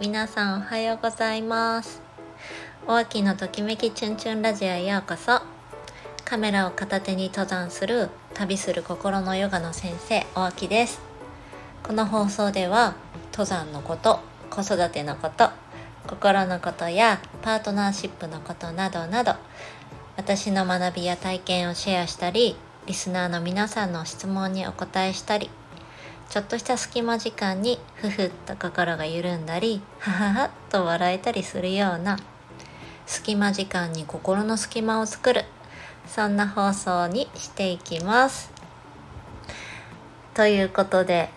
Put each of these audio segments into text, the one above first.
皆さんおはようございます。お秋のときめきチュンチュンラジオへようこそ。カメラを片手に登山する旅する心のヨガの先生お秋です。この放送では登山のこと子育てのこと心のことやパートナーシップのことなどなど私の学びや体験をシェアしたりリスナーの皆さんの質問にお答えしたりちょっとした隙間時間にふふっと心が緩んだりはははっと笑えたりするような隙間時間に心の隙間を作るそんな放送にしていきます。ということで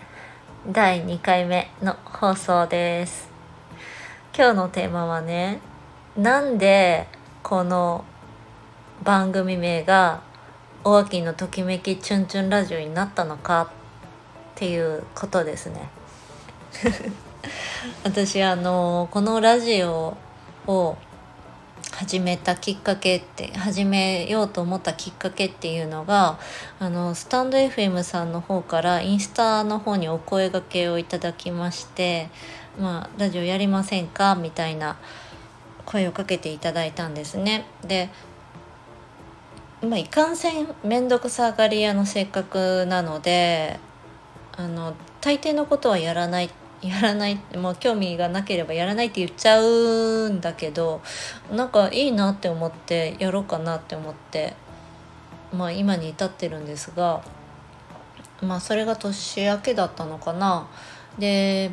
第2回目の放送です。今日のテーマはねなんでこの番組名が「お秋のときめきチュンチュンラジオ」になったのかっていうことですね 私あのこのラジオを始めたきっかけって始めようと思ったきっかけっていうのがあのスタンド FM さんの方からインスタの方にお声がけをいただきまして「まあ、ラジオやりませんか?」みたいな声をかけていただいたんですね。でまあ、いかんせん面倒くさがり屋の性格なのであの大抵のことはやらない やらないもう興味がなければやらないって言っちゃうんだけどなんかいいなって思ってやろうかなって思ってまあ今に至ってるんですがまあそれが年明けだったのかな。で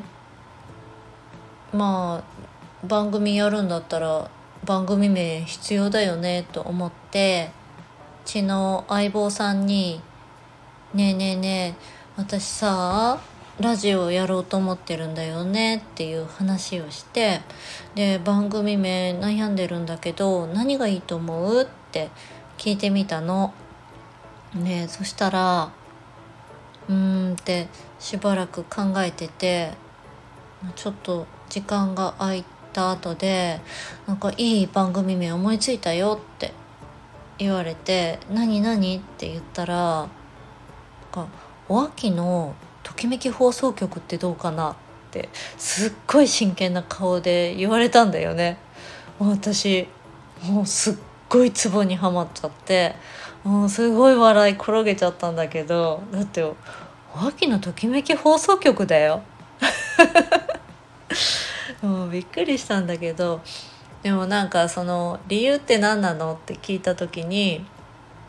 まあ番組やるんだったら番組名必要だよねと思ってちの相棒さんに「ねえねえねえ私さラジオやろうと思ってるんだよねっていう話をしてで番組名悩んでるんだけど何がいいと思うって聞いてみたの。ねそしたらうーんってしばらく考えててちょっと時間が空いた後でなんかいい番組名思いついたよって言われて「何何?」って言ったらなんかお秋のときめき放送局ってどうかなってすっごい真剣な顔で言われたんだよね。私もうすっごいツボにはまっちゃってもうすごい笑い転げちゃったんだけどだってお秋のときめき放送局だよ。もうびっくりしたんだけどでもなんかその理由って何なのって聞いた時に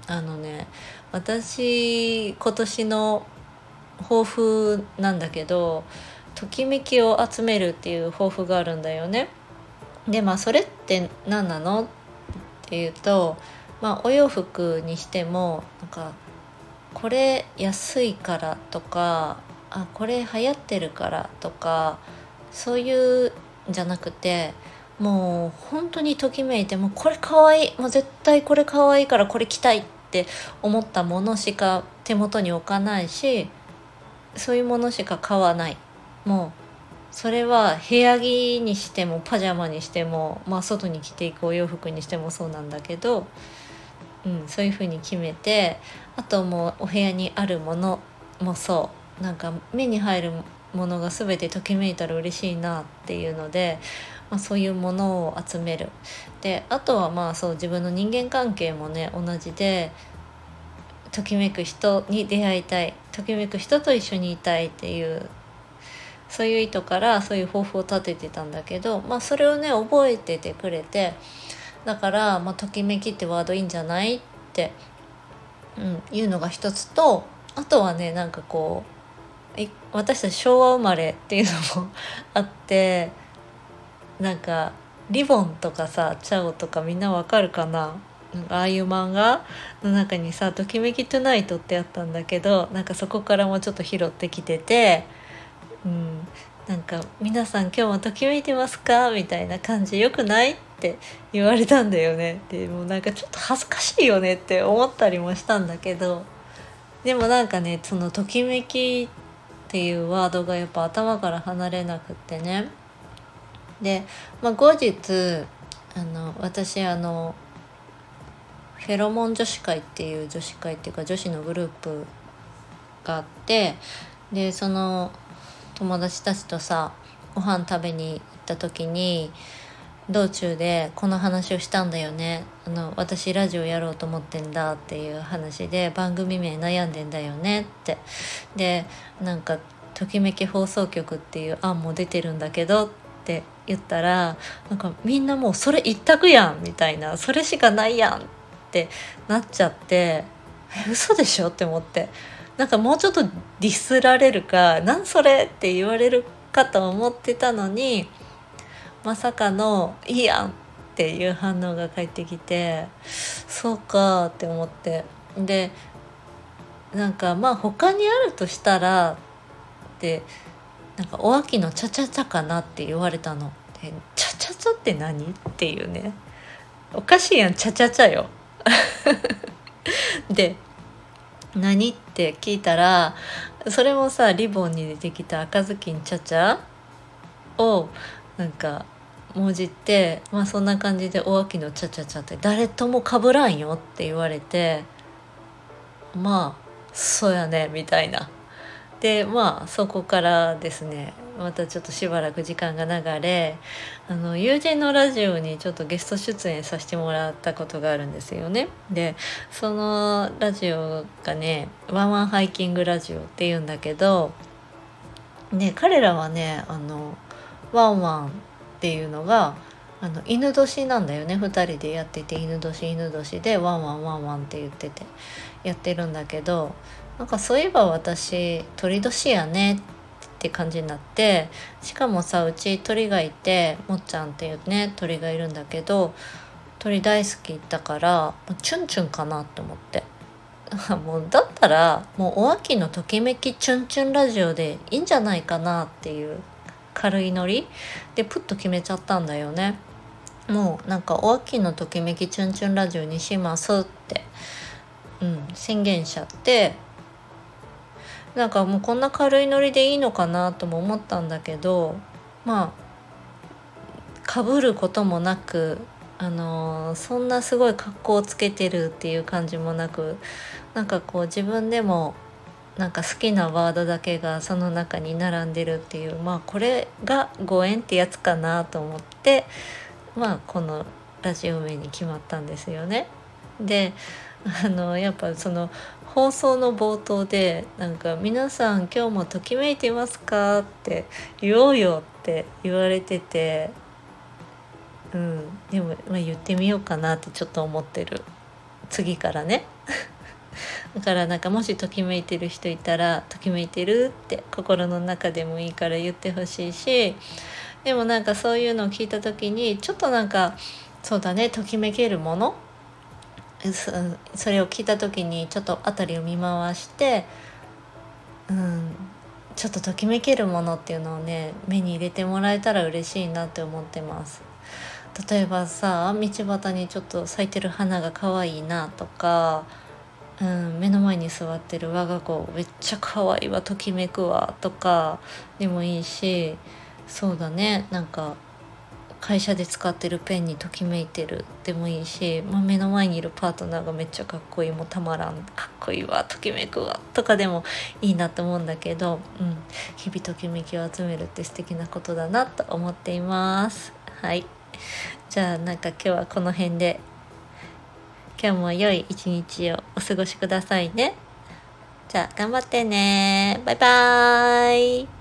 あのね私今年の抱負なんだけどときめきを集めるっていう抱負があるんだよね。でまあそれって何なの？っていうと、まあ、お洋服にしてもなんかこれ安いからとかあこれ流行ってるからとかそういうんじゃなくてもう本当にときめいてもうこれかわいいもう絶対これかわいいからこれ着たいって思ったものしか手元に置かないしそういうものしか買わない。もうそれは部屋着にしてもパジャマにしても、まあ、外に着ていくお洋服にしてもそうなんだけど、うん、そういうふうに決めてあともうお部屋にあるものもそう。なんか目に入るものが全てときめいたら嬉しいなっていうので、まあ、そういうものを集める。であとはまあそう自分の人間関係もね同じでときめく人に出会いたいときめく人と一緒にいたいっていうそういう意図からそういう抱負を立ててたんだけど、まあ、それをね覚えててくれてだから、まあ、ときめきってワードいいんじゃないって、うん、いうのが一つとあとはねなんかこう私たち昭和生まれっていうのも あってなんかリボンとかさチャオとかみんなわかるかな？なんかああいう漫画の中にさ「ときめきトゥナイト」ってあったんだけどなんかそこからもちょっと拾ってきてて、うん、なんか「皆さん今日もときめいてますか?」みたいな感じよくないって言われたんだよねでもなんかちょっと恥ずかしいよねって思ったりもしたんだけどでもなんかねその「ときめき」っていうワードがやっぱ頭から離れなくってねで、まあ、後日あの私あのフェロモン女子会っていう女子会っていうか女子のグループがあってでその友達たちとさご飯食べに行った時に道中でこの話をしたんだよね。あの私ラジオやろうと思ってんだっていう話で番組名悩んでんだよねって。でなんか「ときめき放送局」っていう案も出てるんだけどって言ったらなんかみんなもうそれ一択やんみたいなそれしかないやんってってなっちゃってえ嘘でしょ？って思って。なんかもうちょっとディスられるか「なんそれ!」って言われるかと思ってたのにまさかの「いいやん!」っていう反応が返ってきてそうかって思って。でなんかまあ他にあるとしたらってなんかお秋のチャチャチャかなって言われたの。でチャチャチャって何？っていうね。おかしいやんチャチャチャよ。で何って聞いたらそれもさリボンに出てきた赤ずきんちゃちゃをなんか文字ってまあそんな感じで「お秋のちゃちゃちゃ」って誰ともかぶらんよって言われてまあそうやねみたいな。でまあそこからですねまたちょっとしばらく時間が流れあの友人のラジオにちょっとゲスト出演させてもらったことがあるんですよね。でそのラジオがね「ワンワンハイキングラジオ」っていうんだけど、ね、彼らはねあのワンワンっていうのがあの犬年なんだよね2人でやってて犬年犬年でワンワンワンワンって言っててやってるんだけどなんかそういえば私鳥年やねっって感じになってしかもさうち鳥がいてもっちゃんっていうね鳥がいるんだけど鳥大好きだからチュンチュンかなって思って。もうだったらもうお秋のときめきチュンチュンラジオでいいんじゃないかなっていう軽いノリ。でプッと決めちゃったんだよね。もうなんかお秋のときめきチュンチュンラジオにしますって、うん、宣言しちゃってなんかもうこんな軽いノリでいいのかなとも思ったんだけどまあかぶることもなくあのー、そんなすごい格好をつけてるっていう感じもなくなんかこう自分でもなんか好きなワードだけがその中に並んでるっていうまあこれがご縁ってやつかなと思ってまあこのラジオ名に決まったんですよね。であのやっぱその放送の冒頭でなんか「皆さん今日もときめいてますか?」って言おうよって言われててうんでも、まあ、言ってみようかなってちょっと思ってる次からね だからなんかもしときめいてる人いたら「ときめいてる?」って心の中でもいいから言ってほしいしでもなんかそういうのを聞いた時にちょっとなんかそうだねときめけるものそれを聞いた時にちょっと辺りを見回してうんちょっとときめけるものっていうのをね目に入れてもらえたら嬉しいなって思ってます。例えばさ道端にちょっと咲いてる花が可愛いなとか、うん、目の前に座ってる我が子めっちゃ可愛いわときめくわとかでもいいしそうだねなんか会社で使ってるペンにときめいてるでもいいし、まあ、目の前にいるパートナーがめっちゃかっこいいもうたまらんかっこいいわときめくわとかでもいいなと思うんだけど、うん、日々ときめきを集めるって素敵なことだなと思っています。はい。じゃあなんか今日はこの辺で今日も良い一日をお過ごしくださいね。じゃあ頑張ってね。バイバーイ。